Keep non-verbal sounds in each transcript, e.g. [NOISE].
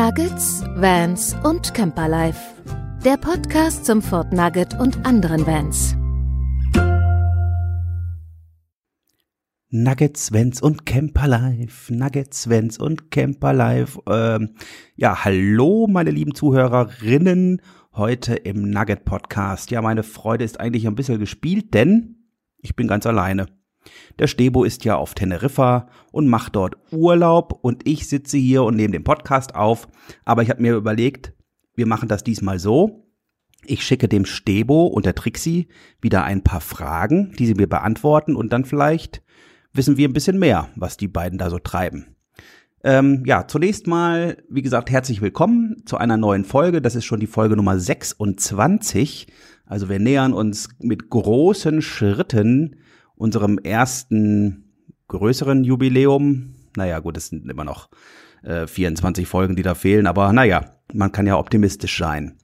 Nuggets, Vans und Camperlife. Der Podcast zum Fort Nugget und anderen Vans. Nuggets, Vans und Camperlife. Nuggets, Vans und Camperlife. Ähm, ja, hallo, meine lieben Zuhörerinnen. Heute im Nugget Podcast. Ja, meine Freude ist eigentlich ein bisschen gespielt, denn ich bin ganz alleine. Der Stebo ist ja auf Teneriffa und macht dort Urlaub und ich sitze hier und nehme den Podcast auf. Aber ich habe mir überlegt, wir machen das diesmal so. Ich schicke dem Stebo und der Trixie wieder ein paar Fragen, die sie mir beantworten und dann vielleicht wissen wir ein bisschen mehr, was die beiden da so treiben. Ähm, ja, zunächst mal, wie gesagt, herzlich willkommen zu einer neuen Folge. Das ist schon die Folge Nummer 26. Also wir nähern uns mit großen Schritten unserem ersten größeren Jubiläum. Naja, gut, es sind immer noch äh, 24 Folgen, die da fehlen, aber naja, man kann ja optimistisch sein.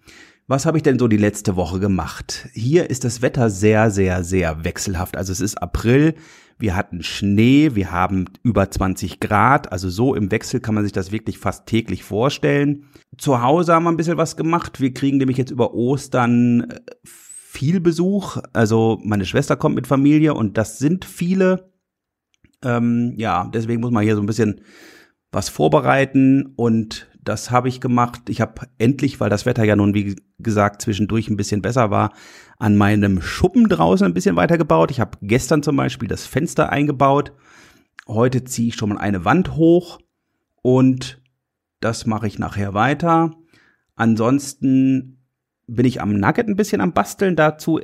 Was habe ich denn so die letzte Woche gemacht? Hier ist das Wetter sehr, sehr, sehr wechselhaft. Also es ist April, wir hatten Schnee, wir haben über 20 Grad, also so im Wechsel kann man sich das wirklich fast täglich vorstellen. Zu Hause haben wir ein bisschen was gemacht. Wir kriegen nämlich jetzt über Ostern äh, viel Besuch. Also meine Schwester kommt mit Familie und das sind viele. Ähm, ja, deswegen muss man hier so ein bisschen was vorbereiten und das habe ich gemacht. Ich habe endlich, weil das Wetter ja nun, wie gesagt, zwischendurch ein bisschen besser war, an meinem Schuppen draußen ein bisschen weitergebaut. Ich habe gestern zum Beispiel das Fenster eingebaut. Heute ziehe ich schon mal eine Wand hoch und das mache ich nachher weiter. Ansonsten bin ich am Nugget ein bisschen am Basteln dazu,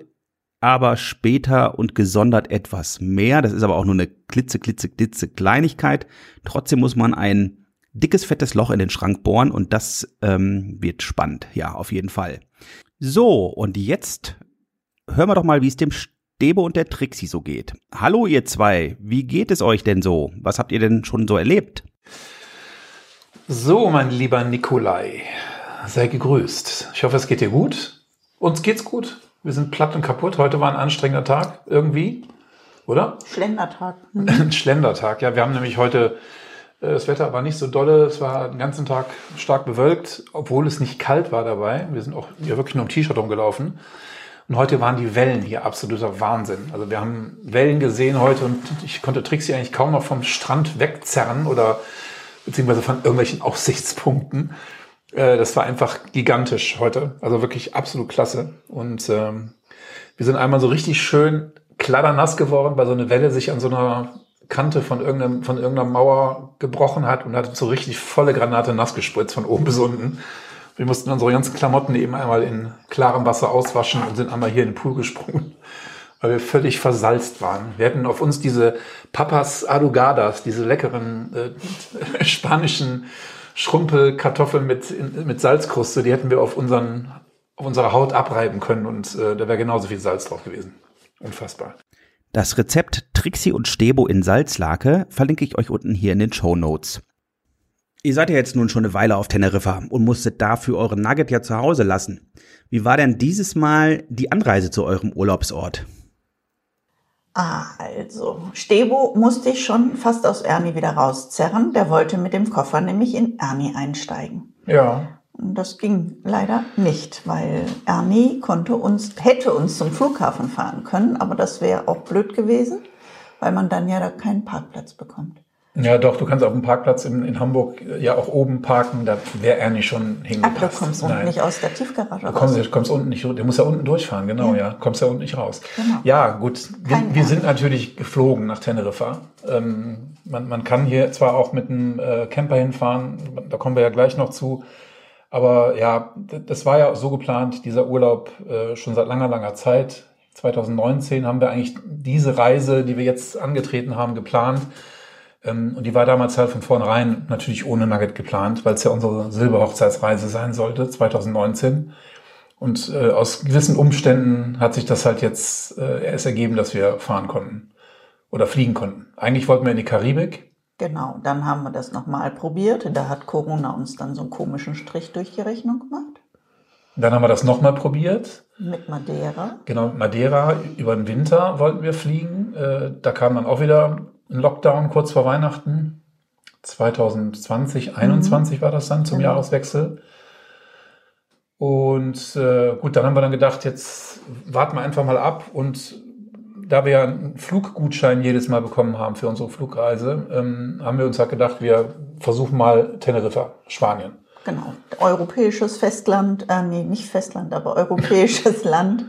aber später und gesondert etwas mehr. Das ist aber auch nur eine klitze, klitze, klitze Kleinigkeit. Trotzdem muss man ein dickes, fettes Loch in den Schrank bohren und das ähm, wird spannend. Ja, auf jeden Fall. So, und jetzt hören wir doch mal, wie es dem Stebe und der Trixie so geht. Hallo ihr zwei, wie geht es euch denn so? Was habt ihr denn schon so erlebt? So, mein lieber Nikolai, sei gegrüßt. Ich hoffe, es geht dir gut. Uns geht's gut. Wir sind platt und kaputt. Heute war ein anstrengender Tag irgendwie, oder? Schlendertag. [LAUGHS] Ein Schlendertag, ja. Wir haben nämlich heute, äh, das Wetter war nicht so dolle. Es war den ganzen Tag stark bewölkt, obwohl es nicht kalt war dabei. Wir sind auch ja wirklich nur im T-Shirt rumgelaufen. Und heute waren die Wellen hier absoluter Wahnsinn. Also wir haben Wellen gesehen heute und ich konnte Trixie eigentlich kaum noch vom Strand wegzerren oder beziehungsweise von irgendwelchen Aussichtspunkten. Äh, das war einfach gigantisch heute. Also wirklich absolut klasse. Und ähm, wir sind einmal so richtig schön kladdernass geworden, weil so eine Welle sich an so einer Kante von, irgendeinem, von irgendeiner Mauer gebrochen hat und hat so richtig volle Granate nass gespritzt von oben bis unten. Wir mussten unsere ganzen Klamotten eben einmal in klarem Wasser auswaschen und sind einmal hier in den Pool gesprungen, weil wir völlig versalzt waren. Wir hatten auf uns diese Papas Adugadas, diese leckeren äh, [LAUGHS] spanischen Schrumpelkartoffeln mit, mit Salzkruste, die hätten wir auf, unseren, auf unserer Haut abreiben können und äh, da wäre genauso viel Salz drauf gewesen. Unfassbar. Das Rezept Trixie und Stebo in Salzlake verlinke ich euch unten hier in den Show Notes. Ihr seid ja jetzt nun schon eine Weile auf Teneriffa und musstet dafür euren Nugget ja zu Hause lassen. Wie war denn dieses Mal die Anreise zu eurem Urlaubsort? Ah, also, Stebo musste ich schon fast aus Ernie wieder rauszerren. Der wollte mit dem Koffer nämlich in Ernie einsteigen. Ja. Und das ging leider nicht, weil Ernie konnte uns, hätte uns zum Flughafen fahren können, aber das wäre auch blöd gewesen, weil man dann ja da keinen Parkplatz bekommt. Ja, doch, du kannst auf dem Parkplatz in, in Hamburg ja auch oben parken, da wäre er nicht schon hingepasst. Ach, du kommst unten nicht aus der Tiefgarage du kommst, raus. Du kommst unten nicht, du musst ja unten durchfahren, genau, ja. ja. Kommst ja unten nicht raus. Genau. Ja, gut, wir, wir, sind natürlich geflogen nach Teneriffa. Ähm, man, man kann hier zwar auch mit einem äh, Camper hinfahren, da kommen wir ja gleich noch zu, aber ja, das war ja so geplant, dieser Urlaub äh, schon seit langer, langer Zeit. 2019 haben wir eigentlich diese Reise, die wir jetzt angetreten haben, geplant. Ähm, und die war damals halt von vornherein natürlich ohne Nugget geplant, weil es ja unsere Silberhochzeitsreise sein sollte, 2019. Und äh, aus gewissen Umständen hat sich das halt jetzt äh, erst ergeben, dass wir fahren konnten oder fliegen konnten. Eigentlich wollten wir in die Karibik. Genau, dann haben wir das nochmal probiert. Da hat Corona uns dann so einen komischen Strich durch die Rechnung gemacht. Dann haben wir das nochmal probiert. Mit Madeira. Genau, Madeira. Über den Winter wollten wir fliegen. Äh, da kam dann auch wieder Lockdown kurz vor Weihnachten. 2020, 21 mhm. war das dann zum genau. Jahreswechsel. Und äh, gut, dann haben wir dann gedacht, jetzt warten wir einfach mal ab. Und da wir ja einen Fluggutschein jedes Mal bekommen haben für unsere Flugreise, ähm, haben wir uns halt gedacht, wir versuchen mal Teneriffa, Spanien. Genau, europäisches Festland, äh, nee, nicht Festland, aber europäisches [LAUGHS] Land.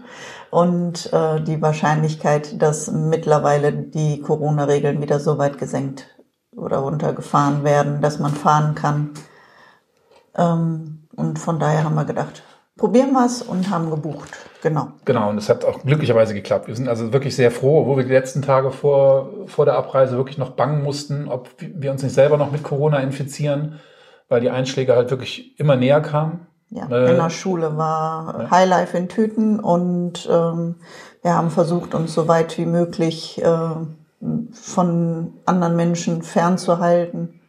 Und äh, die Wahrscheinlichkeit, dass mittlerweile die Corona-Regeln wieder so weit gesenkt oder runtergefahren werden, dass man fahren kann. Ähm, und von daher haben wir gedacht, probieren wir es und haben gebucht. Genau. Genau, und es hat auch glücklicherweise geklappt. Wir sind also wirklich sehr froh, wo wir die letzten Tage vor, vor der Abreise wirklich noch bangen mussten, ob wir uns nicht selber noch mit Corona infizieren, weil die Einschläge halt wirklich immer näher kamen. Ja, äh, in der Schule war ja. Highlife in Tüten und ähm, wir haben versucht, uns so weit wie möglich äh, von anderen Menschen fernzuhalten,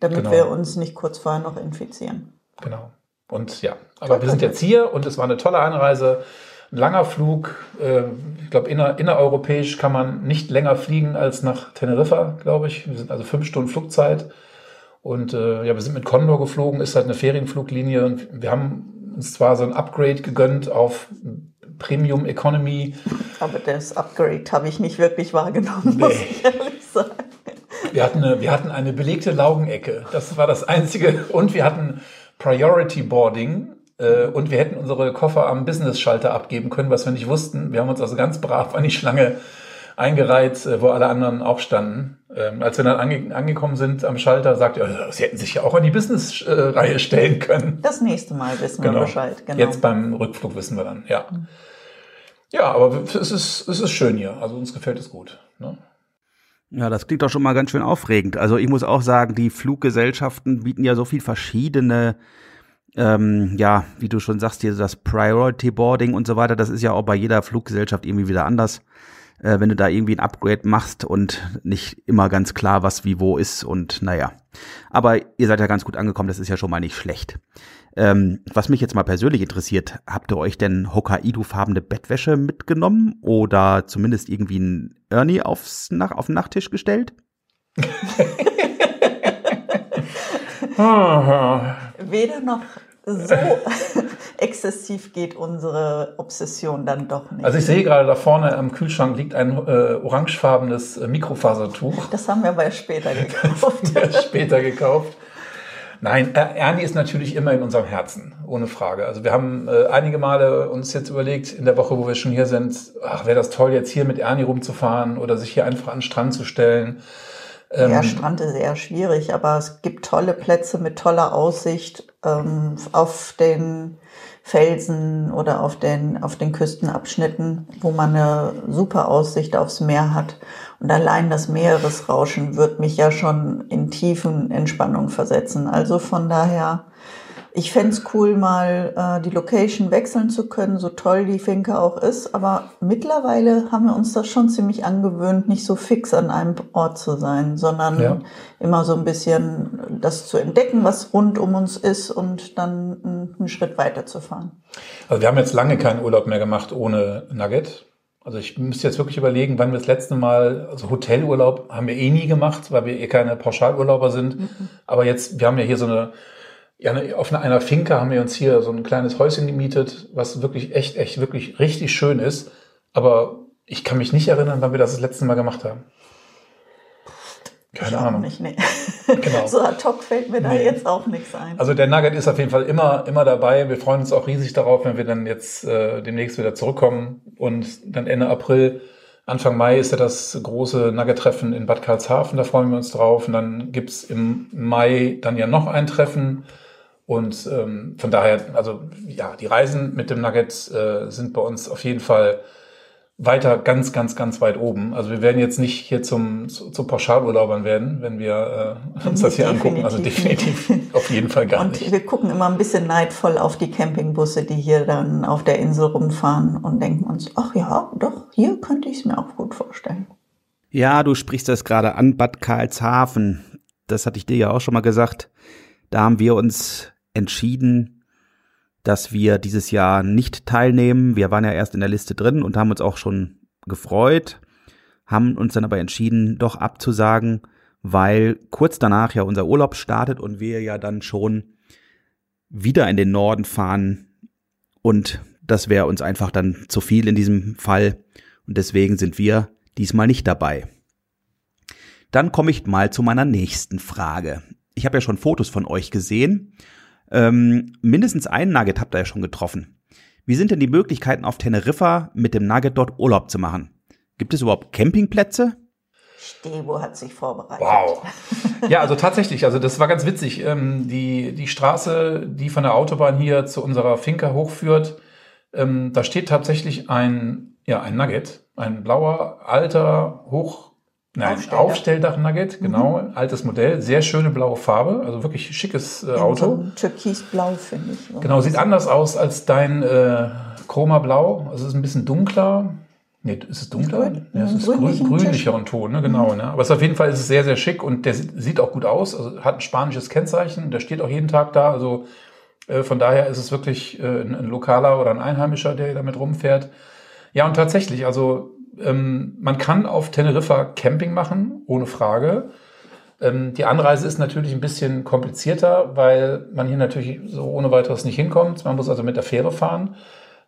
damit genau. wir uns nicht kurz vorher noch infizieren. Genau. Und ja, aber wir sind jetzt hier und es war eine tolle Einreise. Ein langer Flug. Äh, ich glaube, inner, innereuropäisch kann man nicht länger fliegen als nach Teneriffa, glaube ich. Wir sind also fünf Stunden Flugzeit. Und äh, ja, wir sind mit Condor geflogen, ist halt eine Ferienfluglinie und wir haben uns zwar so ein Upgrade gegönnt auf Premium Economy. Aber das Upgrade habe ich nicht wirklich wahrgenommen, nee. muss ich ehrlich sagen. Wir hatten, eine, wir hatten eine belegte Laugenecke. Das war das Einzige. Und wir hatten Priority Boarding äh, und wir hätten unsere Koffer am Business-Schalter abgeben können, was wir nicht wussten. Wir haben uns also ganz brav an die Schlange eingereiht, äh, wo alle anderen auch standen. Ähm, als wir dann ange angekommen sind am Schalter, sagte er, sie hätten sich ja auch an die Business-Reihe stellen können. Das nächste Mal wissen genau. wir Bescheid. Genau. Jetzt beim Rückflug wissen wir dann, ja. Ja, aber es ist, es ist schön hier. Also uns gefällt es gut. Ne? Ja, das klingt doch schon mal ganz schön aufregend. Also ich muss auch sagen, die Fluggesellschaften bieten ja so viel verschiedene, ähm, ja, wie du schon sagst, hier das Priority Boarding und so weiter. Das ist ja auch bei jeder Fluggesellschaft irgendwie wieder anders. Äh, wenn du da irgendwie ein Upgrade machst und nicht immer ganz klar, was wie wo ist und naja. Aber ihr seid ja ganz gut angekommen, das ist ja schon mal nicht schlecht. Ähm, was mich jetzt mal persönlich interessiert, habt ihr euch denn Hokkaido-farbene Bettwäsche mitgenommen oder zumindest irgendwie ein Ernie aufs, nach, auf den Nachttisch gestellt? [LAUGHS] Weder noch so exzessiv geht unsere Obsession dann doch nicht. Also ich sehe gerade da vorne am Kühlschrank liegt ein äh, orangefarbenes äh, Mikrofasertuch. Das haben wir aber später [LAUGHS] gekauft. später gekauft. Nein, Ernie ist natürlich immer in unserem Herzen, ohne Frage. Also wir haben äh, einige Male uns jetzt überlegt, in der Woche, wo wir schon hier sind, ach, wäre das toll, jetzt hier mit Ernie rumzufahren oder sich hier einfach an den Strand zu stellen. Ähm, ja, Strand ist eher schwierig, aber es gibt tolle Plätze mit toller Aussicht ähm, auf den Felsen oder auf den, auf den Küstenabschnitten, wo man eine super Aussicht aufs Meer hat. Und allein das Meeresrauschen wird mich ja schon in tiefen Entspannung versetzen. Also von daher, ich fände cool, mal äh, die Location wechseln zu können, so toll die Finke auch ist. Aber mittlerweile haben wir uns das schon ziemlich angewöhnt, nicht so fix an einem Ort zu sein, sondern ja. immer so ein bisschen das zu entdecken, was rund um uns ist und dann einen Schritt weiter zu fahren. Also wir haben jetzt lange keinen Urlaub mehr gemacht ohne Nugget. Also ich müsste jetzt wirklich überlegen, wann wir das letzte Mal, also Hotelurlaub haben wir eh nie gemacht, weil wir eh keine Pauschalurlauber sind. Mhm. Aber jetzt, wir haben ja hier so eine, ja, auf einer Finca haben wir uns hier so ein kleines Häuschen gemietet, was wirklich echt, echt, wirklich richtig schön ist. Aber ich kann mich nicht erinnern, wann wir das das letzte Mal gemacht haben. Keine Ahnung. Nicht, nee. genau. [LAUGHS] So ad hoc fällt mir da nee. jetzt auch nichts ein. Also der Nugget ist auf jeden Fall immer, immer dabei. Wir freuen uns auch riesig darauf, wenn wir dann jetzt äh, demnächst wieder zurückkommen. Und dann Ende April, Anfang Mai ist ja das große Nugget-Treffen in Bad Karlshafen. Da freuen wir uns drauf. Und dann gibt's im Mai dann ja noch ein Treffen. Und ähm, von daher, also ja, die Reisen mit dem Nugget äh, sind bei uns auf jeden Fall weiter ganz, ganz, ganz weit oben. Also wir werden jetzt nicht hier zum, zu, zu Pauschalurlaubern werden, wenn wir äh, uns das hier angucken. Also definitiv auf jeden Fall gar Und nicht. Und wir gucken immer ein bisschen neidvoll auf die Campingbusse, die hier dann auf der Insel rumfahren und denken uns, ach ja, doch, hier könnte ich es mir auch gut vorstellen. Ja, du sprichst das gerade an, Bad Karlshafen. Das hatte ich dir ja auch schon mal gesagt. Da haben wir uns entschieden, dass wir dieses Jahr nicht teilnehmen. Wir waren ja erst in der Liste drin und haben uns auch schon gefreut, haben uns dann aber entschieden, doch abzusagen, weil kurz danach ja unser Urlaub startet und wir ja dann schon wieder in den Norden fahren und das wäre uns einfach dann zu viel in diesem Fall und deswegen sind wir diesmal nicht dabei. Dann komme ich mal zu meiner nächsten Frage. Ich habe ja schon Fotos von euch gesehen. Ähm, mindestens einen Nugget habt ihr ja schon getroffen. Wie sind denn die Möglichkeiten auf Teneriffa mit dem Nugget dort Urlaub zu machen? Gibt es überhaupt Campingplätze? Stebo hat sich vorbereitet. Wow. [LAUGHS] Ja, also tatsächlich, also das war ganz witzig. Ähm, die, die Straße, die von der Autobahn hier zu unserer Finca hochführt, ähm, da steht tatsächlich ein, ja, ein Nugget, ein blauer, alter, hoch, nein. Aufstelldach-Nugget, genau, altes Modell, sehr schöne blaue Farbe, also wirklich schickes äh, Auto. So Türkisblau, finde ich. Genau, sieht anders aus als dein äh, Chroma Blau. Also es ist ein bisschen dunkler. Nee, ist es dunkler? Grün- Ja, es ist grün, grünlichen grünlicheren Ton, ne? genau. Ne? Aber es ist auf jeden Fall ist es sehr, sehr schick und der sieht sieht auch gut aus. Also hat ein spanisches Kennzeichen. Der steht auch jeden Tag da. Also äh, von daher ist es wirklich äh, ein, ein lokaler oder ein Einheimischer, der damit rumfährt. Ja, und tatsächlich, also ähm, man kann auf Teneriffa Camping machen, ohne Frage. Ähm, die Anreise ist natürlich ein bisschen komplizierter, weil man hier natürlich so ohne weiteres nicht hinkommt. Man muss also mit der Fähre fahren.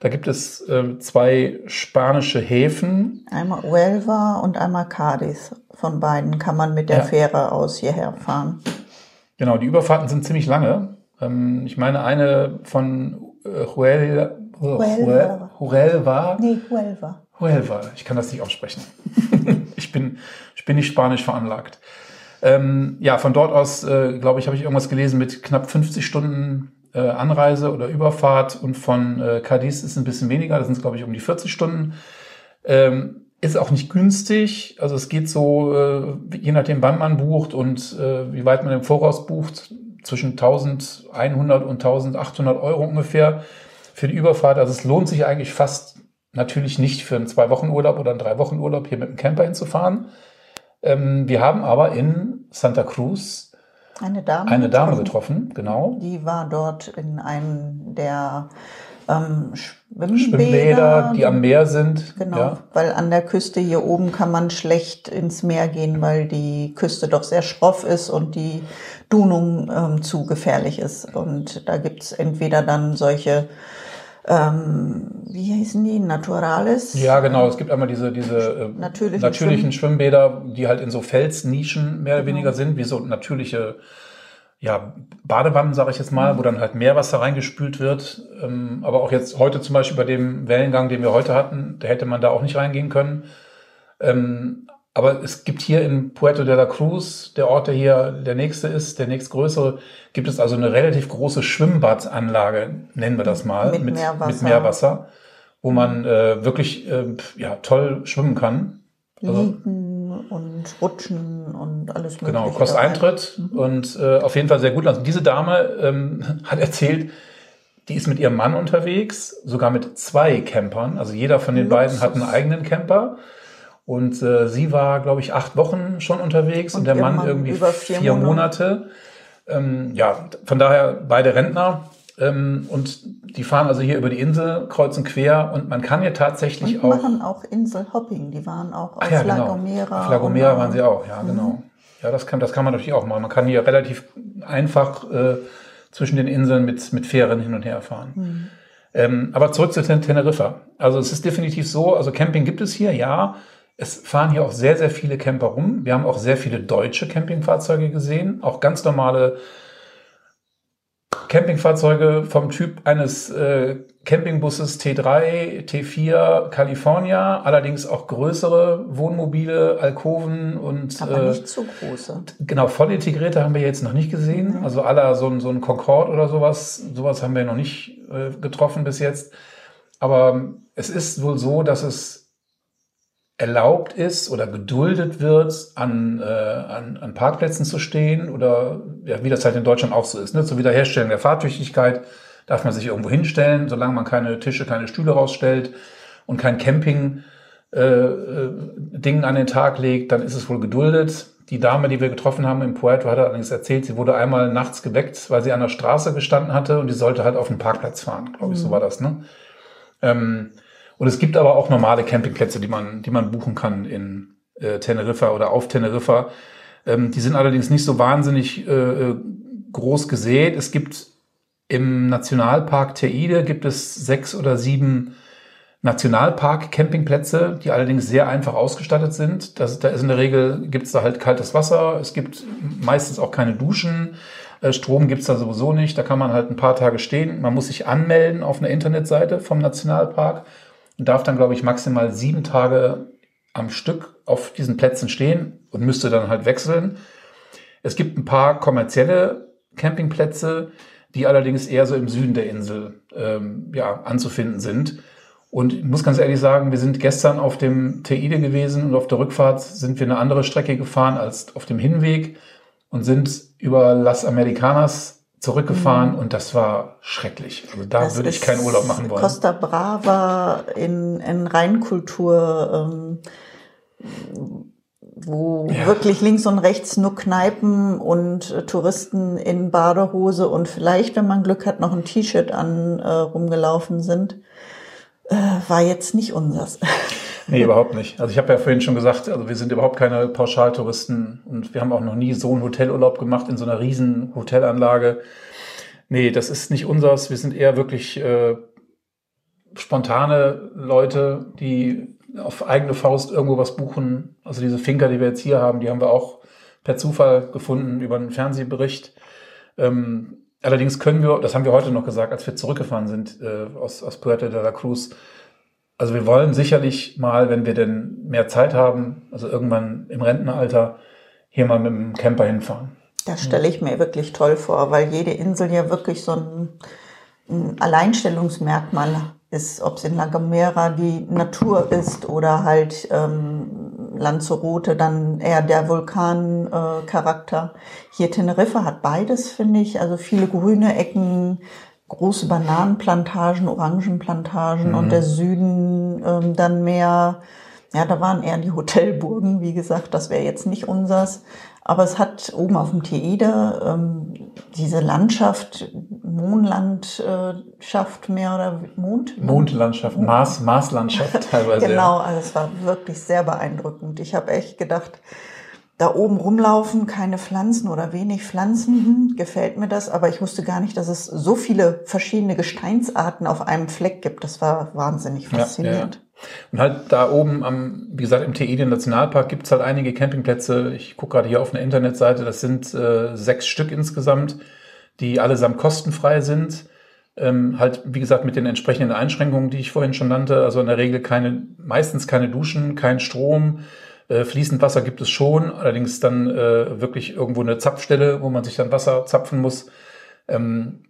Da gibt es ähm, zwei spanische Häfen. Einmal Huelva und einmal Cadiz. Von beiden kann man mit der Ja. Fähre aus hierher fahren. Genau, die Überfahrten sind ziemlich lange. Ähm, ich meine, eine von äh, Huel, Huelva. Huelva. Nee, Huelva. Huelva, ich kann das nicht aussprechen. [LAUGHS] ich, bin, ich bin nicht spanisch veranlagt. Ähm, ja, von dort aus, äh, glaube ich, habe ich irgendwas gelesen mit knapp 50 Stunden äh, Anreise oder Überfahrt und von äh, Cadiz ist ein bisschen weniger, das sind glaube ich um die 40 Stunden. Ähm, ist auch nicht günstig, also es geht so, äh, je nachdem wann man bucht und äh, wie weit man im Voraus bucht, zwischen 1100 und 1800 Euro ungefähr für die Überfahrt. Also es lohnt sich eigentlich fast natürlich nicht für einen Zwei-Wochen-Urlaub oder einen Drei-Wochen-Urlaub hier mit dem Camper hinzufahren. Ähm, wir haben aber in Santa Cruz Eine Dame. eine Dame getroffen, genau. Die war dort in einem der ähm, Schwimmbäder. Schwimmbäder, die am Meer sind. Genau, Ja. weil an der Küste hier oben kann man schlecht ins Meer gehen, weil die Küste doch sehr schroff ist und die Dunung ähm, zu gefährlich ist. Und da gibt's entweder dann solche, ähm, wie hießen die, Naturales? Ja, genau. Es gibt einmal diese, diese äh, Natürlichen natürlichen Schwimm- Schwimmbäder, die halt in so Felsnischen mehr oder weniger sind, wie so natürliche ja, Badewannen, sage ich jetzt mal, wo dann halt Meerwasser reingespült wird. Ähm, aber auch jetzt heute zum Beispiel bei dem Wellengang, den wir heute hatten, da hätte man da auch nicht reingehen können. Ähm, aber es gibt hier in Puerto de la Cruz, der Ort, der hier der nächste ist, der nächstgrößere, gibt es also eine relativ große Schwimmbadanlage, nennen wir das mal, Mit Meerwasser. mit Meerwasser wo man äh, wirklich äh, ja, toll schwimmen kann. Also, Liegen und Rutschen und alles mögliche. Genau, kostet. Eintritt und äh, auf jeden Fall sehr gut. Also diese Dame ähm, [LAUGHS] hat erzählt, die ist mit ihrem Mann unterwegs, sogar mit zwei Campern. Also jeder von den beiden hat einen Luxus. eigenen Camper. Und äh, sie war, glaube ich, acht Wochen schon unterwegs und, Und der Mann, Mann irgendwie vier, vier Monate. Ähm, ja, von daher beide Rentner. Ähm, und die fahren also hier über die Insel, kreuz und quer. Und man kann hier tatsächlich Und auch. machen auch Inselhopping. Die waren auch auf ja, La genau. Gomera. Auf La Gomera und- waren sie auch, ja, genau. Ja, das kann, das kann man natürlich auch machen. Man kann hier relativ einfach äh, zwischen den Inseln mit, mit Fähren hin und her fahren. Ähm, aber zurück zu Ten Teneriffa. Also es ist definitiv so, also Camping gibt es hier, ja. Es fahren hier auch sehr, sehr viele Camper rum. Wir haben auch sehr viele deutsche Campingfahrzeuge gesehen, auch ganz normale Campingfahrzeuge vom Typ eines äh, Campingbusses T3, T4 California, allerdings auch größere Wohnmobile, Alkoven und Aber äh, nicht so große. genau voll integrierte haben wir jetzt noch nicht gesehen. Also aller so ein so ein Concorde oder sowas, sowas haben wir noch nicht äh, getroffen bis jetzt. Aber es ist wohl so, dass es erlaubt ist oder geduldet wird, an, äh, an, an Parkplätzen zu stehen oder ja, wie das halt in Deutschland auch so ist. Ne? Zur Wiederherstellung der Fahrtüchtigkeit darf man sich irgendwo hinstellen, solange man keine Tische, keine Stühle rausstellt und kein Camping äh, äh, Ding an den Tag legt, dann ist es wohl geduldet. Die Dame, die wir getroffen haben in Puerto, hat allerdings erzählt, sie wurde einmal nachts geweckt, weil sie an der Straße gestanden hatte und die sollte halt auf den Parkplatz fahren, glaube ich, so war das. Ne? Ähm, und es gibt aber auch normale Campingplätze, die man, die man buchen kann in äh, Teneriffa oder auf Teneriffa. Ähm, die sind allerdings nicht so wahnsinnig äh, groß gesät. Es gibt im Nationalpark Teide gibt es sechs oder sieben Nationalpark-Campingplätze, die allerdings sehr einfach ausgestattet sind. Das, da ist in der Regel, gibt es da halt kaltes Wasser, es gibt meistens auch keine Duschen, äh, Strom gibt es da sowieso nicht, da kann man halt ein paar Tage stehen. Man muss sich anmelden auf einer Internetseite vom Nationalpark und darf dann, glaube ich, maximal sieben Tage am Stück auf diesen Plätzen stehen und müsste dann halt wechseln. Es gibt ein paar kommerzielle Campingplätze, die allerdings eher so im Süden der Insel ähm, ja, anzufinden sind. Und ich muss ganz ehrlich sagen, wir sind gestern auf dem Teide gewesen und auf der Rückfahrt sind wir eine andere Strecke gefahren als auf dem Hinweg und sind über Las Americanas zurückgefahren mhm. und das war schrecklich. Also da das würde ich keinen Urlaub machen wollen. Costa Brava in, in Rheinkultur, ähm, wo ja. wirklich links und rechts nur Kneipen und äh, Touristen in Badehose und vielleicht, wenn man Glück hat, noch ein T-Shirt an äh, rumgelaufen sind äh, war jetzt nicht unseres. [LAUGHS] Nee, überhaupt nicht. Also ich habe ja vorhin schon gesagt, also wir sind überhaupt keine Pauschaltouristen und wir haben auch noch nie so einen Hotelurlaub gemacht in so einer riesen Hotelanlage. Nee, das ist nicht unseres. Wir sind eher wirklich äh, spontane Leute, die auf eigene Faust irgendwo was buchen. Also diese Finker, die wir jetzt hier haben, die haben wir auch per Zufall gefunden über einen Fernsehbericht. Ähm, Allerdings können wir, das haben wir heute noch gesagt, als wir zurückgefahren sind äh, aus, aus Puerto de la Cruz, also wir wollen sicherlich mal, wenn wir denn mehr Zeit haben, also irgendwann im Rentenalter, hier mal mit dem Camper hinfahren. Das stelle ich mir wirklich toll vor, weil jede Insel ja wirklich so ein, ein Alleinstellungsmerkmal ist, ob es in La Gomera die Natur ist oder halt ähm, Lanzarote dann eher der Vulkancharakter. Äh, Hier Teneriffa hat beides, finde ich. Also viele grüne Ecken, große Bananenplantagen, Orangenplantagen mhm. und der Süden ähm, dann mehr, ja, da waren eher die Hotelburgen, wie gesagt, das wäre jetzt nicht unsers. Aber es hat oben auf dem Teide ähm, diese Landschaft, Mondlandschaft mehr oder Mond? Mondlandschaft, Mars, Marslandschaft [LAUGHS] teilweise. genau, also es war wirklich sehr beeindruckend. Ich habe echt gedacht, da oben rumlaufen, keine Pflanzen oder wenig Pflanzen, hm, gefällt mir das, aber ich wusste gar nicht, dass es so viele verschiedene Gesteinsarten auf einem Fleck gibt. Das war wahnsinnig faszinierend. Ja, ja. Und halt da oben am, wie gesagt, im Teidien Nationalpark gibt es halt einige Campingplätze. Ich gucke gerade hier auf einer Internetseite, das sind äh, sechs Stück insgesamt die allesamt kostenfrei sind. Ähm, halt, wie gesagt, mit den entsprechenden Einschränkungen, die ich vorhin schon nannte. Also in der Regel keine, meistens keine Duschen, kein Strom. Äh, fließend Wasser gibt es schon, allerdings dann äh, wirklich irgendwo eine Zapfstelle, wo man sich dann Wasser zapfen muss. Ähm,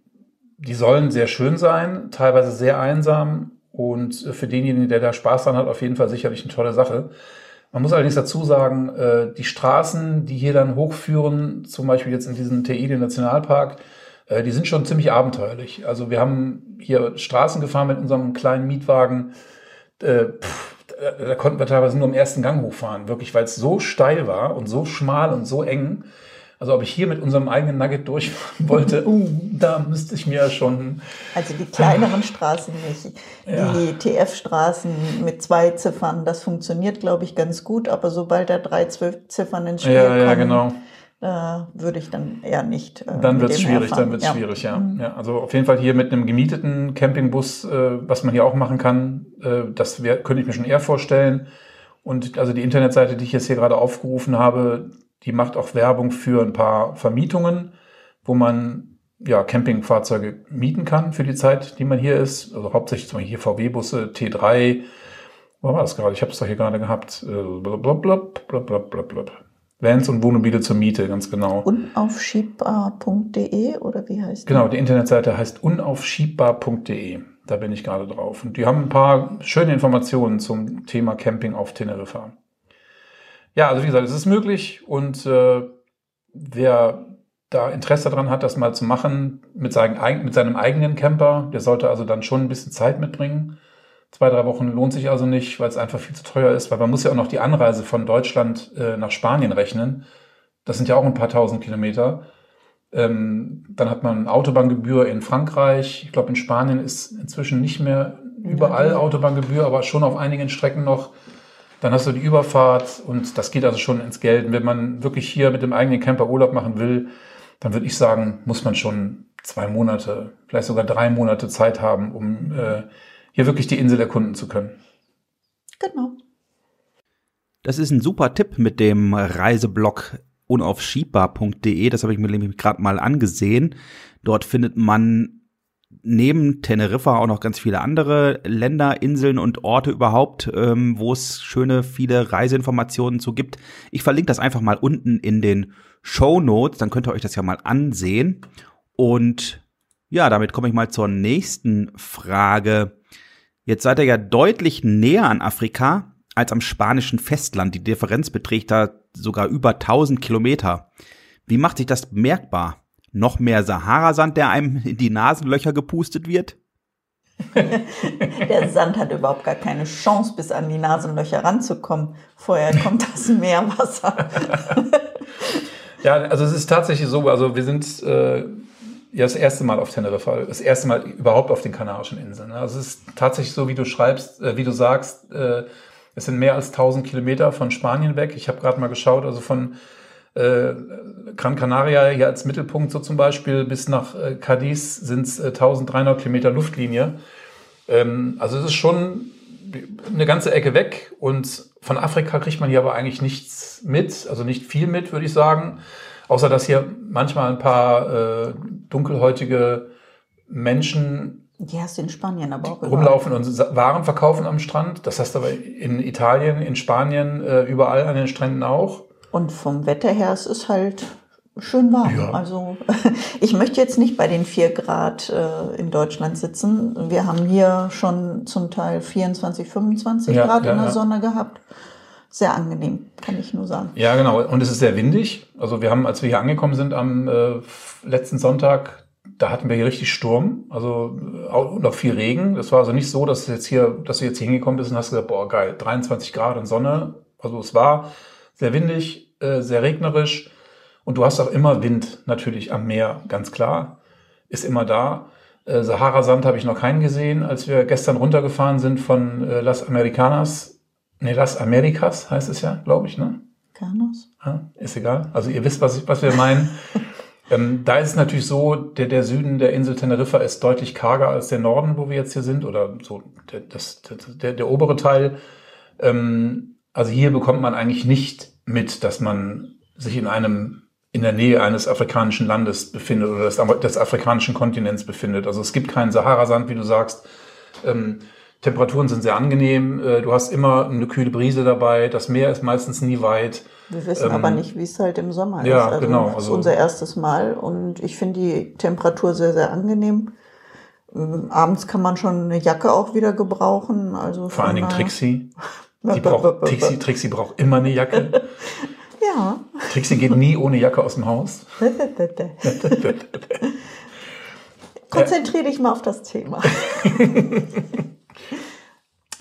die sollen sehr schön sein, teilweise sehr einsam und für denjenigen, der da Spaß dran hat, auf jeden Fall sicherlich eine tolle Sache. Man muss allerdings dazu sagen, äh, die Straßen, die hier dann hochführen, zum Beispiel jetzt in diesem Teide Nationalpark, äh, die sind schon ziemlich abenteuerlich. Also wir haben hier Straßen gefahren mit unserem kleinen Mietwagen. Äh, pff, da konnten wir teilweise nur im ersten Gang hochfahren, wirklich, weil es so steil war und so schmal und so eng. Also ob ich hier mit unserem eigenen Nugget durchfahren [LAUGHS] wollte, uh, da müsste ich mir schon. Also die kleineren Straßen nicht. [LAUGHS] Ja. Die TF-Straßen mit zwei Ziffern, das funktioniert, glaube ich, ganz gut. Aber sobald da drei zwölf Ziffern ins Spiel ja, kommen, ja, genau äh, würde ich dann eher nicht. Äh, dann wird es schwierig, dann wird es ja. schwierig, ja. Mhm. ja. Also auf jeden Fall hier mit einem gemieteten Campingbus, äh, was man hier auch machen kann, äh, das wär, könnte ich mir schon eher vorstellen. Und also die Internetseite, die ich jetzt hier gerade aufgerufen habe, die macht auch Werbung für ein paar Vermietungen, wo man ja Campingfahrzeuge mieten kann für die Zeit, die man hier ist. Also hauptsächlich zum Beispiel hier VW-Busse, T3. Wo war das gerade? Ich habe es doch hier gerade gehabt. Blablabla, blablabla. Vans und Wohnmobile zur Miete, ganz genau. Unaufschiebbar.de oder wie heißt die? Genau, die Internetseite heißt unaufschiebbar.de. Da bin ich gerade drauf. Und die haben ein paar schöne Informationen zum Thema Camping auf Teneriffa. Ja, also wie gesagt, es ist möglich und äh, wer da Interesse daran hat, das mal zu machen mit, seinen, mit seinem eigenen Camper, der sollte also dann schon ein bisschen Zeit mitbringen. Zwei, drei Wochen lohnt sich also nicht, weil es einfach viel zu teuer ist, weil man muss ja auch noch die Anreise von Deutschland äh, nach Spanien rechnen. Das sind ja auch ein paar tausend Kilometer. Ähm, dann hat man Autobahngebühr in Frankreich. Ich glaube, in Spanien ist inzwischen nicht mehr überall Autobahngebühr, aber schon auf einigen Strecken noch. Dann hast du die Überfahrt und das geht also schon ins Geld. Und wenn man wirklich hier mit dem eigenen Camper Urlaub machen will, dann würde ich sagen, muss man schon zwei Monate, vielleicht sogar drei Monate Zeit haben, um äh, hier wirklich die Insel erkunden zu können. Genau. Das ist ein super Tipp mit dem Reiseblog unaufschiebbar.de. Das habe ich mir nämlich gerade mal angesehen. Dort findet man neben Teneriffa auch noch ganz viele andere Länder, Inseln und Orte überhaupt, ähm, wo es schöne, viele Reiseinformationen zu gibt. Ich verlinke das einfach mal unten in den Show Notes, dann könnt ihr euch das ja mal ansehen. Und ja, damit komme ich mal zur nächsten Frage. Jetzt seid ihr ja deutlich näher an Afrika als am spanischen Festland. Die Differenz beträgt da sogar über 1000 Kilometer. Wie macht sich das bemerkbar? Noch mehr Saharasand, der einem in die Nasenlöcher gepustet wird? [LAUGHS] der Sand hat überhaupt gar keine Chance, bis an die Nasenlöcher ranzukommen. Vorher kommt das Meerwasser. [LAUGHS] ja, also es ist tatsächlich so, also wir sind äh, ja das erste Mal auf Teneriffa, das erste Mal überhaupt auf den Kanarischen Inseln. Also es ist tatsächlich so, wie du schreibst, äh, wie du sagst, äh, es sind mehr als 1000 Kilometer von Spanien weg. Ich habe gerade mal geschaut, also von äh, Gran Canaria hier als Mittelpunkt so zum Beispiel bis nach äh, Cadiz sind es äh, 1300 Kilometer Luftlinie. Ähm, also es ist schon eine ganze Ecke weg und von Afrika kriegt man hier aber eigentlich nichts mit, also nicht viel mit, würde ich sagen, außer dass hier manchmal ein paar äh, dunkelhäutige Menschen die hast du in Spanien aber auch rumlaufen und Waren verkaufen am Strand. Das hast du aber in Italien, in Spanien, äh, überall an den Stränden auch. Und vom Wetter her, es ist halt schön warm. Ja. Also [LAUGHS] ich möchte jetzt nicht bei den vier Grad äh, in Deutschland sitzen. Wir haben hier schon zum Teil 24, 25 ja, Grad ja, in der Sonne gehabt. Sehr angenehm, kann ich nur sagen. Ja, genau. Und es ist sehr windig. Also wir haben, als wir hier angekommen sind am äh, letzten Sonntag, da hatten wir hier richtig Sturm, also auch noch viel Regen. Das war also nicht so, dass jetzt hier, dass du jetzt hier hingekommen bist und hast gesagt, boah geil, 23 Grad und Sonne. Also es war sehr windig, äh, sehr regnerisch und du hast auch immer Wind natürlich am Meer, ganz klar, ist immer da. Äh, Sahara-Sand habe ich noch keinen gesehen, als wir gestern runtergefahren sind von äh, Las Americanas. Nee, Las Americas heißt es ja, glaube ich, ne? Canos. Ja, ist egal. Also ihr wisst, was, ich, was wir meinen. [LAUGHS] Ähm, da ist es natürlich so, der, der Süden der Insel Teneriffa ist deutlich karger als der Norden, wo wir jetzt hier sind, oder so der, das, der, der obere Teil. Ähm, also hier bekommt man eigentlich nicht mit, dass man sich in einem in der Nähe eines afrikanischen Landes befindet oder des, des afrikanischen Kontinents befindet. Also es gibt keinen Saharasand, wie du sagst. Ähm, Temperaturen sind sehr angenehm. Äh, du hast immer eine kühle Brise dabei. Das Meer ist meistens nie weit. Wir wissen ähm, aber nicht, wie es halt im Sommer ja, ist. Also genau. Das ist unser erstes Mal und ich finde die Temperatur sehr, sehr angenehm. Ähm, abends kann man schon eine Jacke auch wieder gebrauchen. Also Vor allen Dingen Trixie. [LAUGHS] Die braucht, Trixie, Trixie braucht immer eine Jacke. ja. Trixie geht nie ohne Jacke aus dem Haus. [LAUGHS] [LAUGHS] Konzentriere dich mal auf das Thema.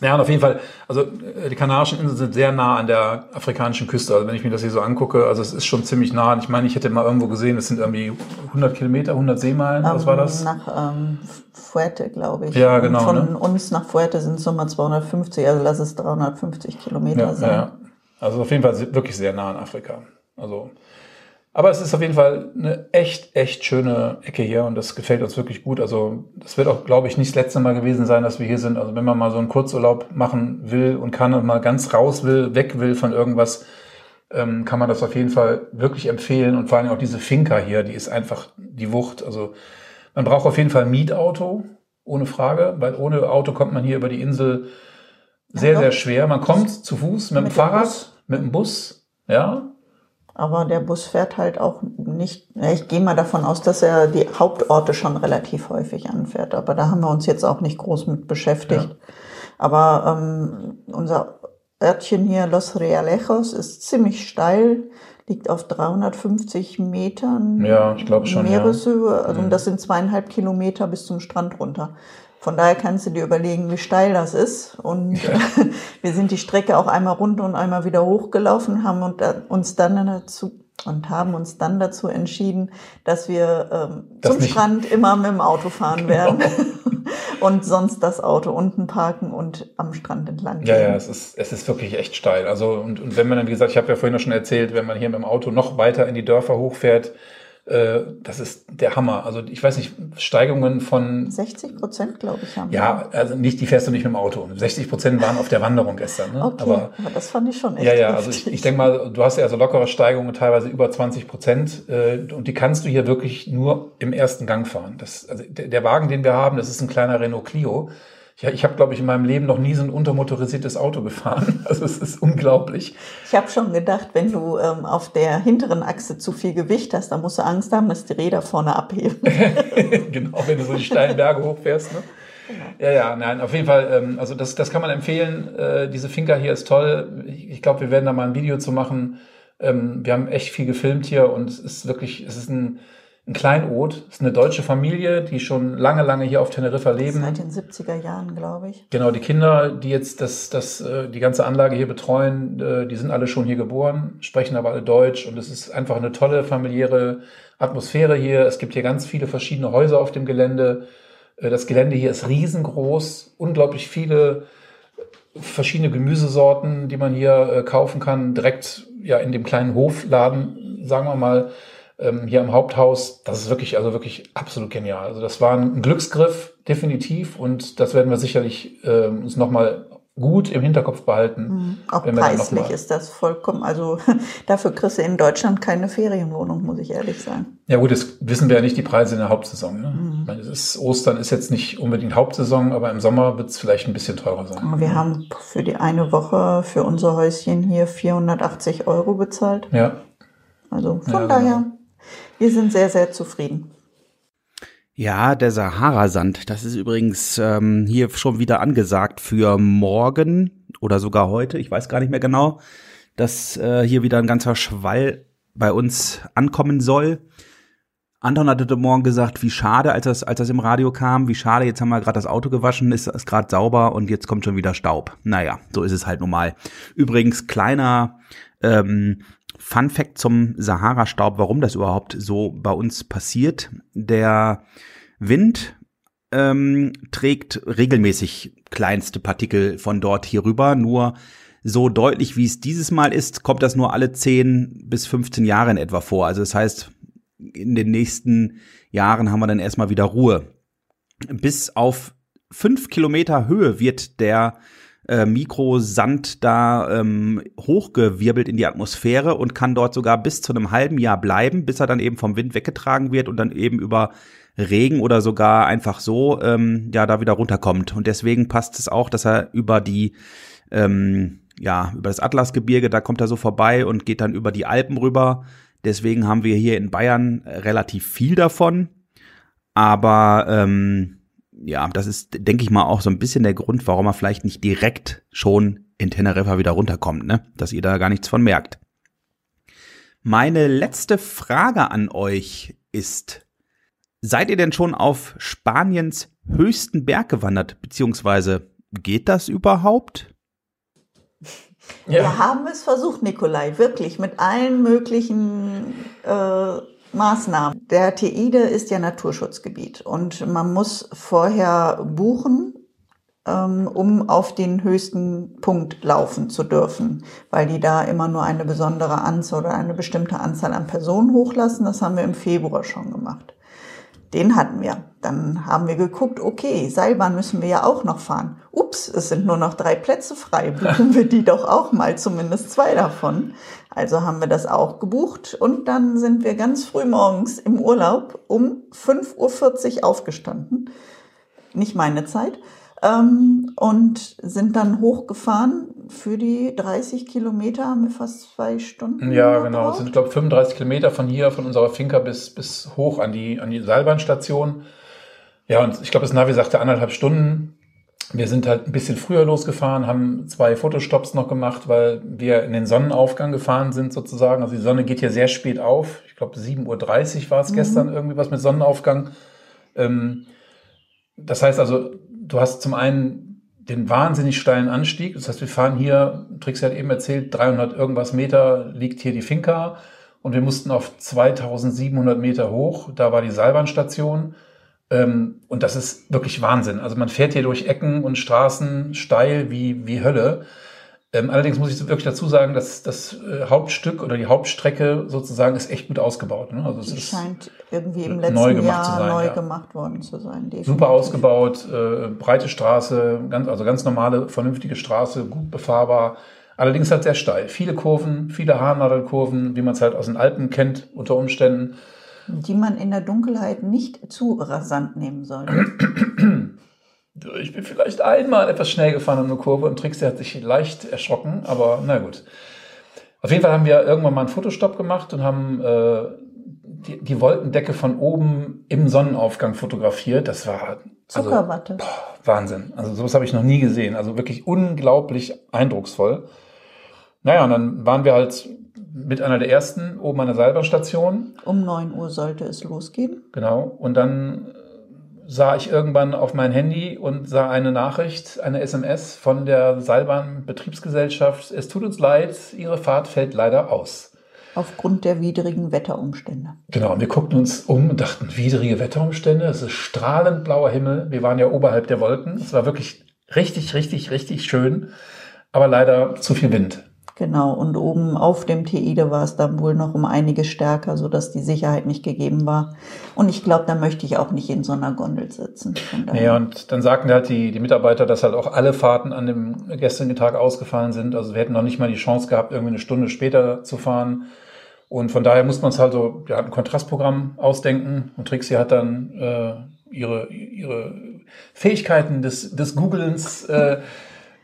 Ja, und auf jeden Fall, also äh, die Kanarischen Inseln sind sehr nah an der afrikanischen Küste. Also wenn ich mir das hier so angucke, also es ist schon ziemlich nah. Ich meine, ich hätte mal irgendwo gesehen, es sind irgendwie 100 Kilometer, 100 Seemeilen, was um, war das? Nach ähm, Fuerte, glaube ich. Ja, genau. Und von ne? uns nach Fuerte sind es nochmal 250, also lass es 350 Kilometer ja, sein. Ja, also auf jeden Fall wirklich sehr nah an Afrika. Also aber es ist auf jeden Fall eine echt, echt schöne Ecke hier und das gefällt uns wirklich gut. Also das wird auch, glaube ich, nicht das letzte Mal gewesen sein, dass wir hier sind. Also wenn man mal so einen Kurzurlaub machen will und kann und mal ganz raus will, weg will von irgendwas, ähm, kann man das auf jeden Fall wirklich empfehlen. Und vor allem auch diese Finca hier, die ist einfach die Wucht. Also man braucht auf jeden Fall ein Mietauto, ohne Frage, weil ohne Auto kommt man hier über die Insel sehr, sehr schwer. Man kommt zu Fuß mit, mit dem Fahrrad, Bus. mit dem Bus, ja, aber der Bus fährt halt auch nicht, ich gehe mal davon aus, dass er die Hauptorte schon relativ häufig anfährt. Aber da haben wir uns jetzt auch nicht groß mit beschäftigt. Ja. Aber ähm, unser Örtchen hier, Los Realejos, ist ziemlich steil, liegt auf 350 Metern ja, ich glaube schon, Meereshöhe. Ja. Also mhm. das sind zweieinhalb Kilometer bis zum Strand runter. Von daher kannst du dir überlegen, wie steil das ist. Und ja. [LAUGHS] wir sind die Strecke auch einmal runter und einmal wieder hochgelaufen, haben uns dann dazu und haben uns dann dazu entschieden, dass wir ähm, das zum nicht. Strand immer mit dem Auto fahren genau. werden. [LAUGHS] und sonst das Auto unten parken und am Strand entlang gehen. Ja, ja, es ist, es ist wirklich echt steil. Also, und, und wenn man dann, wie gesagt, ich habe ja vorhin schon erzählt, wenn man hier mit dem Auto noch weiter in die Dörfer hochfährt, äh, das ist der Hammer. Also ich weiß nicht, Steigungen von 60 Prozent, glaube ich, haben Ja, also nicht, die fährst du nicht mit dem Auto. 60 Prozent waren auf der Wanderung gestern. Ne? Okay, aber, aber, das fand ich schon echt Ja, ja, also ich, ich denke mal, du hast ja also lockere Steigungen, teilweise über 20 Prozent. Äh, und die kannst du hier wirklich nur im ersten Gang fahren. Das, also der, der Wagen, den wir haben, das ist ein kleiner Renault Clio. Ja, ich habe, glaube ich, in meinem Leben noch nie so ein untermotorisiertes Auto gefahren. [LAUGHS] Also es ist unglaublich. Ich habe schon gedacht, wenn du ähm, auf der hinteren Achse zu viel Gewicht hast, dann musst du Angst haben, dass die Räder vorne abheben. [LAUGHS] genau, wenn du so die steilen Berge hochfährst. Ne? Genau. Ja, ja, nein, auf jeden Fall, ähm, also das, das kann man empfehlen. Äh, diese Finca hier ist toll. Ich, ich glaube, wir werden da mal ein Video zu machen. Ähm, wir haben echt viel gefilmt hier und es ist wirklich, es ist ein ein Kleinod. Das ist eine deutsche Familie, die schon lange, lange hier auf Teneriffa leben. Seit den 70er Jahren, glaube ich. Genau, die Kinder, die jetzt das, das, äh, die ganze Anlage hier betreuen, äh, die sind alle schon hier geboren, sprechen aber alle Deutsch und es ist einfach eine tolle familiäre Atmosphäre hier. Es gibt hier ganz viele verschiedene Häuser auf dem Gelände. Äh, das Gelände hier ist riesengroß, unglaublich viele verschiedene Gemüsesorten, die man hier kaufen kann, direkt ja in dem kleinen Hofladen, sagen wir mal ähm, hier im Haupthaus, das ist wirklich, also wirklich absolut genial. Also das war ein Glücksgriff, definitiv, und das werden wir sicherlich äh, uns nochmal gut im Hinterkopf behalten. Mhm. Auch preislich ist das vollkommen, also [LAUGHS] dafür kriegst du in Deutschland keine Ferienwohnung, muss ich ehrlich sagen. Ja gut, das wissen wir ja nicht die Preise in der Hauptsaison. Ne? Mhm. Ich meine, ist, Ostern ist jetzt nicht unbedingt Hauptsaison, aber im Sommer wird es vielleicht ein bisschen teurer sein. Wir haben für die eine Woche für unser Häuschen hier 480 Euro bezahlt. Ja. Also von ja, daher. Genau. Wir sind sehr, sehr zufrieden. Ja, der Sahara-Sand, das ist übrigens ähm, hier schon wieder angesagt für morgen oder sogar heute, ich weiß gar nicht mehr genau, dass äh, hier wieder ein ganzer Schwall bei uns ankommen soll. Anton hatte heute Morgen gesagt, wie schade, als das, als das im Radio kam, wie schade, jetzt haben wir gerade das Auto gewaschen, ist, ist gerade sauber und jetzt kommt schon wieder Staub. Naja, so ist es halt normal. Übrigens, kleiner ähm, Fun Fact zum Sahara-Staub, warum das überhaupt so bei uns passiert. Der Wind ähm, trägt regelmäßig kleinste Partikel von dort hier rüber, nur so deutlich, wie es dieses Mal ist, kommt das nur alle 10 bis 15 Jahre in etwa vor. Also das heißt, in den nächsten Jahren haben wir dann erstmal wieder Ruhe. Bis auf fünf Kilometer Höhe wird der äh, Mikrosand da ähm, hochgewirbelt in die Atmosphäre und kann dort sogar bis zu einem halben Jahr bleiben, bis er dann eben vom Wind weggetragen wird und dann eben über Regen oder sogar einfach so ähm, ja da wieder runterkommt. Und deswegen passt es auch, dass er über die ähm, ja über das Atlasgebirge, da kommt er so vorbei und geht dann über die Alpen rüber. Deswegen haben wir hier in Bayern relativ viel davon. Aber ähm, ja, das ist, denke ich mal, auch so ein bisschen der Grund, warum er vielleicht nicht direkt schon in Teneriffa wieder runterkommt, ne? Dass ihr da gar nichts von merkt. Meine letzte Frage an euch ist, seid ihr denn schon auf Spaniens höchsten Berg gewandert, beziehungsweise geht das überhaupt? Ja. Wir haben es versucht, Nikolai, wirklich mit allen möglichen äh, Maßnahmen. Der Teide ist ja Naturschutzgebiet und man muss vorher buchen, ähm, um auf den höchsten Punkt laufen zu dürfen, weil die da immer nur eine besondere Anzahl oder eine bestimmte Anzahl an Personen hochlassen. Das haben wir im Februar schon gemacht. Den hatten wir. Dann haben wir geguckt, okay, Seilbahn müssen wir ja auch noch fahren. Ups, es sind nur noch drei Plätze frei. [LAUGHS] Buchen wir die doch auch mal, zumindest zwei davon. Also haben wir das auch gebucht und dann sind wir ganz früh morgens im Urlaub um 5.40 Uhr aufgestanden. Nicht meine Zeit. Ähm, und sind dann hochgefahren für die 30 Kilometer, haben wir fast zwei Stunden. Ja, genau. Es sind, glaube ich, 35 Kilometer von hier, von unserer Finca bis, bis hoch an die, an die Seilbahnstation. Ja, und ich glaube, das Navi sagte anderthalb Stunden. Wir sind halt ein bisschen früher losgefahren, haben zwei Fotostops noch gemacht, weil wir in den Sonnenaufgang gefahren sind sozusagen. Also die Sonne geht hier sehr spät auf. Ich glaube, 7.30 Uhr war es mhm. gestern irgendwie was mit Sonnenaufgang. Ähm, das heißt also, du hast zum einen den wahnsinnig steilen Anstieg. Das heißt, wir fahren hier, Trix hat eben erzählt, 300 irgendwas Meter liegt hier die Finca und wir mussten auf 2700 Meter hoch. Da war die Seilbahnstation. Ähm, und das ist wirklich Wahnsinn. Also man fährt hier durch Ecken und Straßen steil wie, wie Hölle. Ähm, allerdings muss ich wirklich dazu sagen, dass das äh, Hauptstück oder die Hauptstrecke sozusagen ist echt gut ausgebaut. Ne? Also es Die ist scheint irgendwie im letzten neu gemacht Jahr zu sein, neu ja. gemacht worden zu sein. definitiv. super ausgebaut, äh, breite Straße, ganz, also ganz normale, vernünftige Straße, gut befahrbar. Allerdings halt sehr steil. Viele Kurven, viele Haarnadelkurven, wie man es halt aus den Alpen kennt unter Umständen. Die man in der Dunkelheit nicht zu rasant nehmen sollte. [CLEARS THROAT] Ich bin vielleicht einmal etwas schnell gefahren in eine Kurve und Trixie hat sich leicht erschrocken, aber na gut. Auf jeden Fall haben wir irgendwann mal einen Fotostopp gemacht und haben äh, die, die Wolkendecke von oben im Sonnenaufgang fotografiert. Das war also, Zuckerwatte. Wahnsinn. Also sowas habe ich noch nie gesehen. Also wirklich unglaublich eindrucksvoll. Naja, und dann waren wir halt mit einer der ersten oben an der Seilbahnstation. Um 9 Uhr sollte es losgehen. Genau. Und dann sah ich irgendwann auf mein Handy und sah eine Nachricht, eine SMS von der Seilbahn Betriebsgesellschaft. Es tut uns leid, Ihre Fahrt fällt leider aus. Aufgrund der widrigen Wetterumstände. Genau, und wir guckten uns um und dachten, widrige Wetterumstände, es ist strahlend blauer Himmel. Wir waren ja oberhalb der Wolken. Es war wirklich richtig, richtig, richtig schön, aber leider zu viel Wind. Genau, und oben auf dem Teide war es dann wohl noch um einiges stärker, sodass die Sicherheit nicht gegeben war. Und ich glaube, da möchte ich auch nicht in so einer Gondel sitzen. Ja, und dann sagten halt die, die Mitarbeiter, dass halt auch alle Fahrten an dem gestrigen Tag ausgefallen sind. Also wir hätten noch nicht mal die Chance gehabt, irgendwie eine Stunde später zu fahren. Und von daher muss man es halt so, ja, ein Kontrastprogramm ausdenken. Und Trixie hat dann äh, ihre, ihre Fähigkeiten des, des Googlens äh,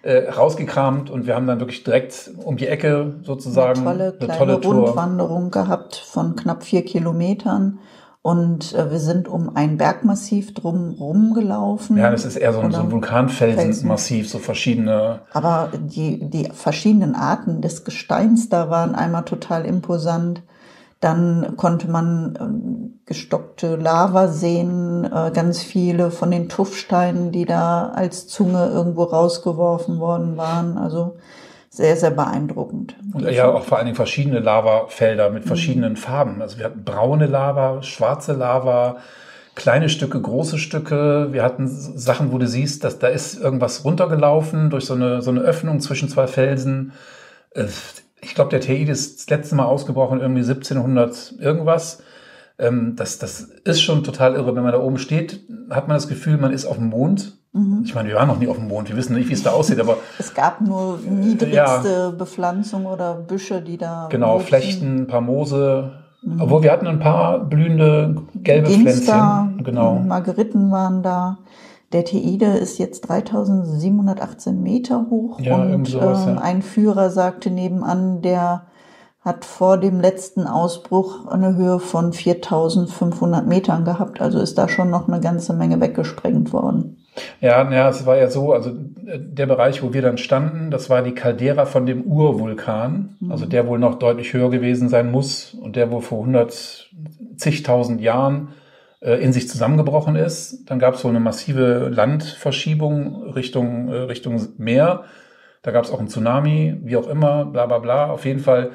äh, rausgekramt und wir haben dann wirklich direkt um die Ecke sozusagen eine tolle kleine Rundwanderung gehabt von knapp vier Kilometern. Und äh, wir sind um ein Bergmassiv drum rumgelaufen. Ja, das ist eher so ein, so ein Vulkanfelsenmassiv, so verschiedene. Aber die, die verschiedenen Arten des Gesteins da waren einmal total imposant. Dann konnte man ähm, gestockte Lava sehen, äh, ganz viele von den Tuffsteinen, die da als Zunge irgendwo rausgeworfen worden waren. Also sehr, sehr beeindruckend. Und ja, auch vor allen Dingen verschiedene Lavafelder mit verschiedenen Farben. Also wir hatten braune Lava, schwarze Lava, kleine Stücke, große Stücke. Wir hatten Sachen, wo du siehst, dass da ist irgendwas runtergelaufen durch so eine, so eine Öffnung zwischen zwei Felsen. Äh, Ich glaube, der Teide ist das letzte Mal ausgebrochen, irgendwie 1700 irgendwas. Ähm, Das, das ist schon total irre. Wenn man da oben steht, hat man das Gefühl, man ist auf dem Mond. Ich meine, wir waren noch nie auf dem Mond. Wir wissen nicht, wie es da aussieht, aber [LAUGHS] Es gab nur niedrigste Bepflanzung oder Büsche, die da. Genau, wuchsen. Flechten, ein paar Moose. Obwohl wir hatten ein paar blühende gelbe Ginster, Pflänzchen. Genau. Margeriten waren da. Der Teide ist jetzt 3718 Meter hoch Ja, und sowas, ähm, ja. ein Führer sagte nebenan, der hat vor dem letzten Ausbruch eine Höhe von 4500 Metern gehabt. Also ist da schon noch eine ganze Menge weggesprengt worden. Ja, ja, es war ja so, also äh, der Bereich, wo wir dann standen, das war die Caldera von dem Urvulkan, also der wohl noch deutlich höher gewesen sein muss und der wohl vor 100 Jahren äh, in sich zusammengebrochen ist. Dann gab es so eine massive Landverschiebung Richtung, äh, Richtung Meer. Da gab es auch einen Tsunami, wie auch immer, bla bla bla. Auf jeden Fall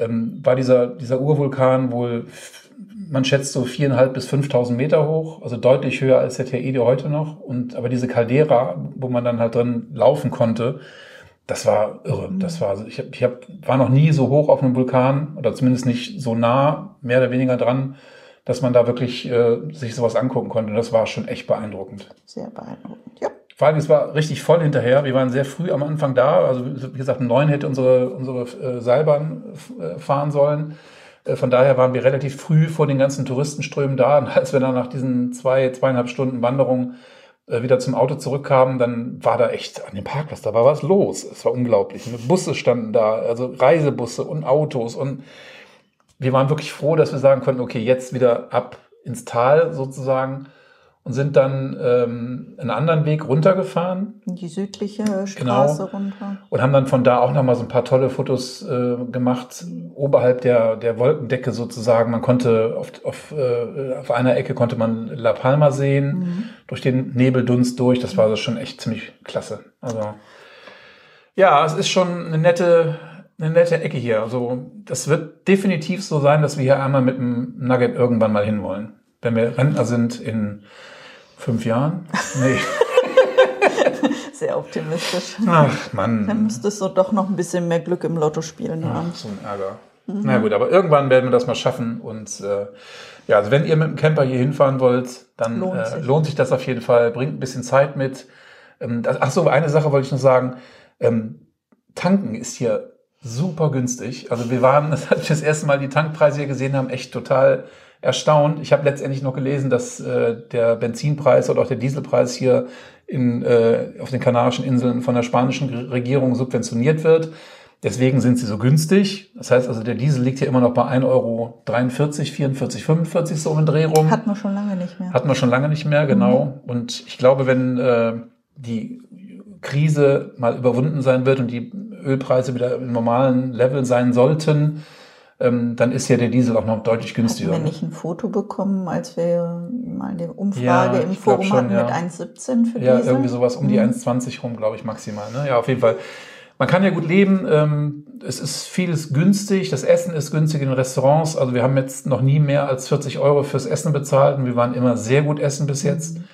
ähm, war dieser, dieser Urvulkan wohl, man schätzt so viereinhalb bis 5.000 Meter hoch, also deutlich höher als der Teide heute noch. Und aber diese Caldera, wo man dann halt drin laufen konnte, das war irre. Das war, ich, hab, ich hab, war noch nie so hoch auf einem Vulkan oder zumindest nicht so nah, mehr oder weniger dran, dass man da wirklich äh, sich sowas angucken konnte. Und das war schon echt beeindruckend. Sehr beeindruckend. Ja. Vor allem, es war richtig voll hinterher. Wir waren sehr früh am Anfang da. Also, wie gesagt, um neun hätte unsere, unsere äh, Seilbahn äh, fahren sollen. Äh, von daher waren wir relativ früh vor den ganzen Touristenströmen da. Und [LAUGHS] als wir dann nach diesen zwei, zweieinhalb Stunden Wanderung wieder zum Auto zurückkamen, dann war da echt an dem Parkplatz, da war was los. Es war unglaublich. Busse standen da, also Reisebusse und Autos. Und wir waren wirklich froh, dass wir sagen konnten, okay, jetzt wieder ab ins Tal sozusagen und sind dann ähm, einen anderen Weg runtergefahren Die südliche Genau. Straße runter. und haben dann von da auch nochmal so ein paar tolle Fotos äh, gemacht, oberhalb der, der Wolkendecke sozusagen. Man konnte auf, auf, äh, auf einer Ecke konnte man La Palma sehen, durch den Nebeldunst durch. Das war also schon echt ziemlich klasse. Also ja, es ist schon eine nette, eine nette Ecke hier. Also das wird definitiv so sein, dass wir hier einmal mit dem Nugget irgendwann mal hinwollen. Wenn wir Rentner sind in Fünf Jahren? Nee. [LAUGHS] Sehr optimistisch. Ach, Mann. Dann müsstest du doch noch ein bisschen mehr Glück im Lotto spielen haben. Ach, so ein Ärger. Na gut, aber irgendwann werden wir das mal schaffen. Und äh, ja, also wenn ihr mit dem Camper hier hinfahren wollt, dann Lohnt äh, sich. lohnt sich das auf jeden Fall. Bringt ein bisschen Zeit mit. Ähm, das, ach so, eine Sache wollte ich noch sagen. Ähm, tanken ist hier super günstig. Also wir waren, das [LAUGHS] als wir das erste Mal die Tankpreise hier gesehen haben, echt total erstaunt. Ich habe letztendlich noch gelesen, dass äh, der Benzinpreis oder auch der Dieselpreis hier in, äh, auf den Kanarischen Inseln von der spanischen Regierung subventioniert wird. Deswegen sind sie so günstig. Das heißt also, der Diesel liegt hier immer noch bei 1,43 Euro, 44, 45 so im Dreh rum. Hat man schon lange nicht mehr. Hatten wir schon lange nicht mehr, genau. Und ich glaube, wenn äh, die Krise mal überwunden sein wird und die Ölpreise wieder im normalen Level sein sollten, dann ist ja der Diesel auch noch deutlich günstiger. wir nicht ein Foto bekommen, als wir mal die Umfrage Ja, im Forum schon, hatten ja. mit 1,17 für Ja, Diesel? irgendwie sowas um die Mhm. 1,20 rum, glaube ich, maximal. Ne? Ja, auf jeden Fall. Man kann ja gut leben. Ähm, es ist vieles günstig. Das Essen ist günstig in Restaurants. Also wir haben jetzt noch nie mehr als 40 Euro fürs Essen bezahlt und wir waren immer sehr gut essen bis jetzt. Mhm.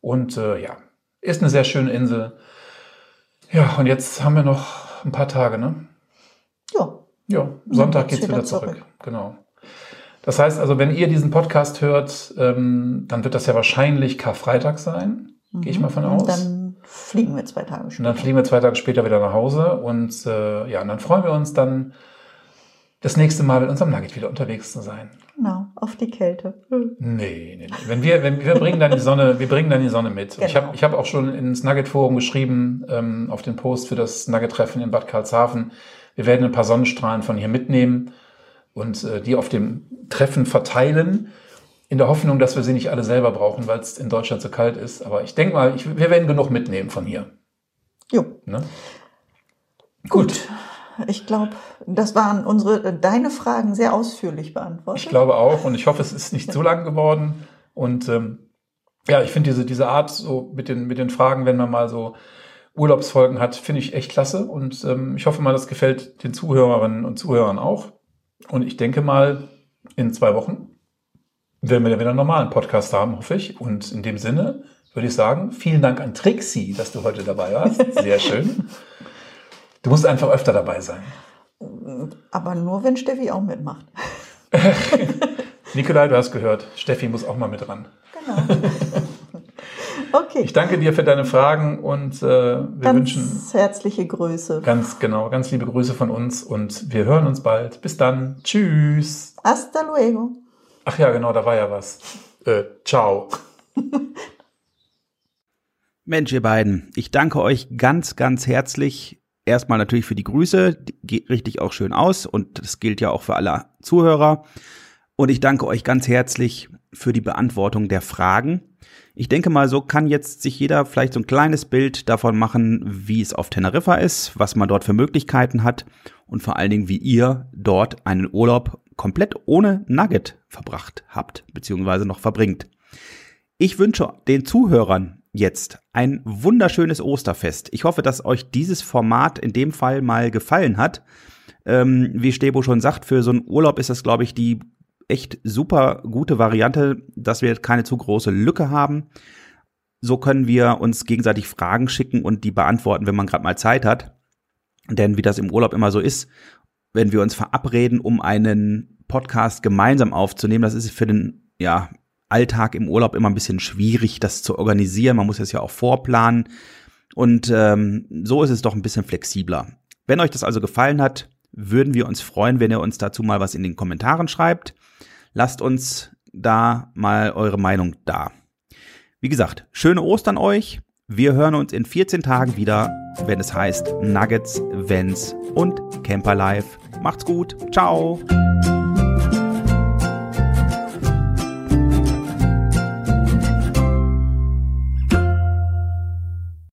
Und äh, ja, ist eine sehr schöne Insel. Ja, und jetzt haben wir noch ein paar Tage, ne? Ja, Ja, Sonntag geht's wieder wieder zurück. zurück. Genau. Das heißt also, wenn ihr diesen Podcast hört, ähm, dann wird das ja wahrscheinlich Karfreitag sein. Gehe ich mal von Mhm. und aus. dann fliegen wir zwei Tage Und später. dann fliegen wir zwei Tage später wieder nach Hause und äh, ja, und dann freuen wir uns dann das nächste Mal mit unserem Nugget wieder unterwegs zu sein. Genau, auf die Kälte. Nee, nee, nee. Wenn wir, wenn wir bringen dann die Sonne, wir bringen dann die Sonne mit. Und Ich Genau. habe ich hab auch schon ins Nugget Forum geschrieben, ähm, auf den Post für das Nugget Treffen in Bad Karlshafen. Wir werden ein paar Sonnenstrahlen von hier mitnehmen und äh, die auf dem Treffen verteilen, in der Hoffnung, dass wir sie nicht alle selber brauchen, weil es in Deutschland so kalt ist. Aber ich denke mal, ich, wir werden genug mitnehmen von hier. Jo, Ne? gut. Ich glaube, das waren unsere, äh, deine Fragen sehr ausführlich beantwortet. Ich glaube auch und ich hoffe, es ist nicht zu lang geworden. Und ähm, ja, ich finde diese, diese Art so mit den, mit den Fragen, wenn man mal so Urlaubsfolgen hat, finde ich echt klasse. Und ähm, ich hoffe mal, das gefällt den Zuhörerinnen und Zuhörern auch. Und ich denke mal, in zwei Wochen werden wir dann wieder einen normalen Podcast haben, hoffe ich. Und in dem Sinne würde ich sagen, vielen Dank an Trixie, dass du heute dabei warst. [LAUGHS] Sehr schön. Du musst einfach öfter dabei sein. Aber nur, wenn Steffi auch mitmacht. [LAUGHS] Nikolai, du hast gehört, Steffi muss auch mal mit ran. Genau. Okay, Ich danke dir für deine Fragen und äh, wir ganz wünschen herzliche Grüße. ganz genau, ganz liebe Grüße von uns und wir hören uns bald. Bis dann. Tschüss. Hasta luego. Ach ja, genau, da war ja was. Äh, ciao. [LAUGHS] Mensch, ihr beiden, ich danke euch ganz, ganz herzlich. Erstmal natürlich für die Grüße, die geht richtig auch schön aus und das gilt ja auch für alle Zuhörer. Und ich danke euch ganz herzlich für die Beantwortung der Fragen. Ich denke mal, so kann jetzt sich jeder vielleicht so ein kleines Bild davon machen, wie es auf Teneriffa ist, was man dort für Möglichkeiten hat und vor allen Dingen, wie ihr dort einen Urlaub komplett ohne Nugget verbracht habt, beziehungsweise noch verbringt. Ich wünsche den Zuhörern jetzt ein wunderschönes Osterfest. Ich hoffe, dass euch dieses Format in dem Fall mal gefallen hat. Ähm, wie Stebo schon sagt, für so einen Urlaub ist das, glaube ich, die echt super gute Variante, dass wir keine zu große Lücke haben. So können wir uns gegenseitig Fragen schicken und die beantworten, wenn man gerade mal Zeit hat. Denn wie das im Urlaub immer so ist, wenn wir uns verabreden, um einen Podcast gemeinsam aufzunehmen, das ist für den ja, Alltag im Urlaub immer ein bisschen schwierig, das zu organisieren. Man muss es ja auch vorplanen. Und ähm, so ist es doch ein bisschen flexibler. Wenn euch das also gefallen hat, würden wir uns freuen, wenn ihr uns dazu mal was in den Kommentaren schreibt. Lasst uns da mal eure Meinung da. Wie gesagt, schöne Ostern euch. Wir hören uns in 14 Tagen wieder, wenn es heißt Nuggets, Vents und Camper Life. Macht's gut. Ciao.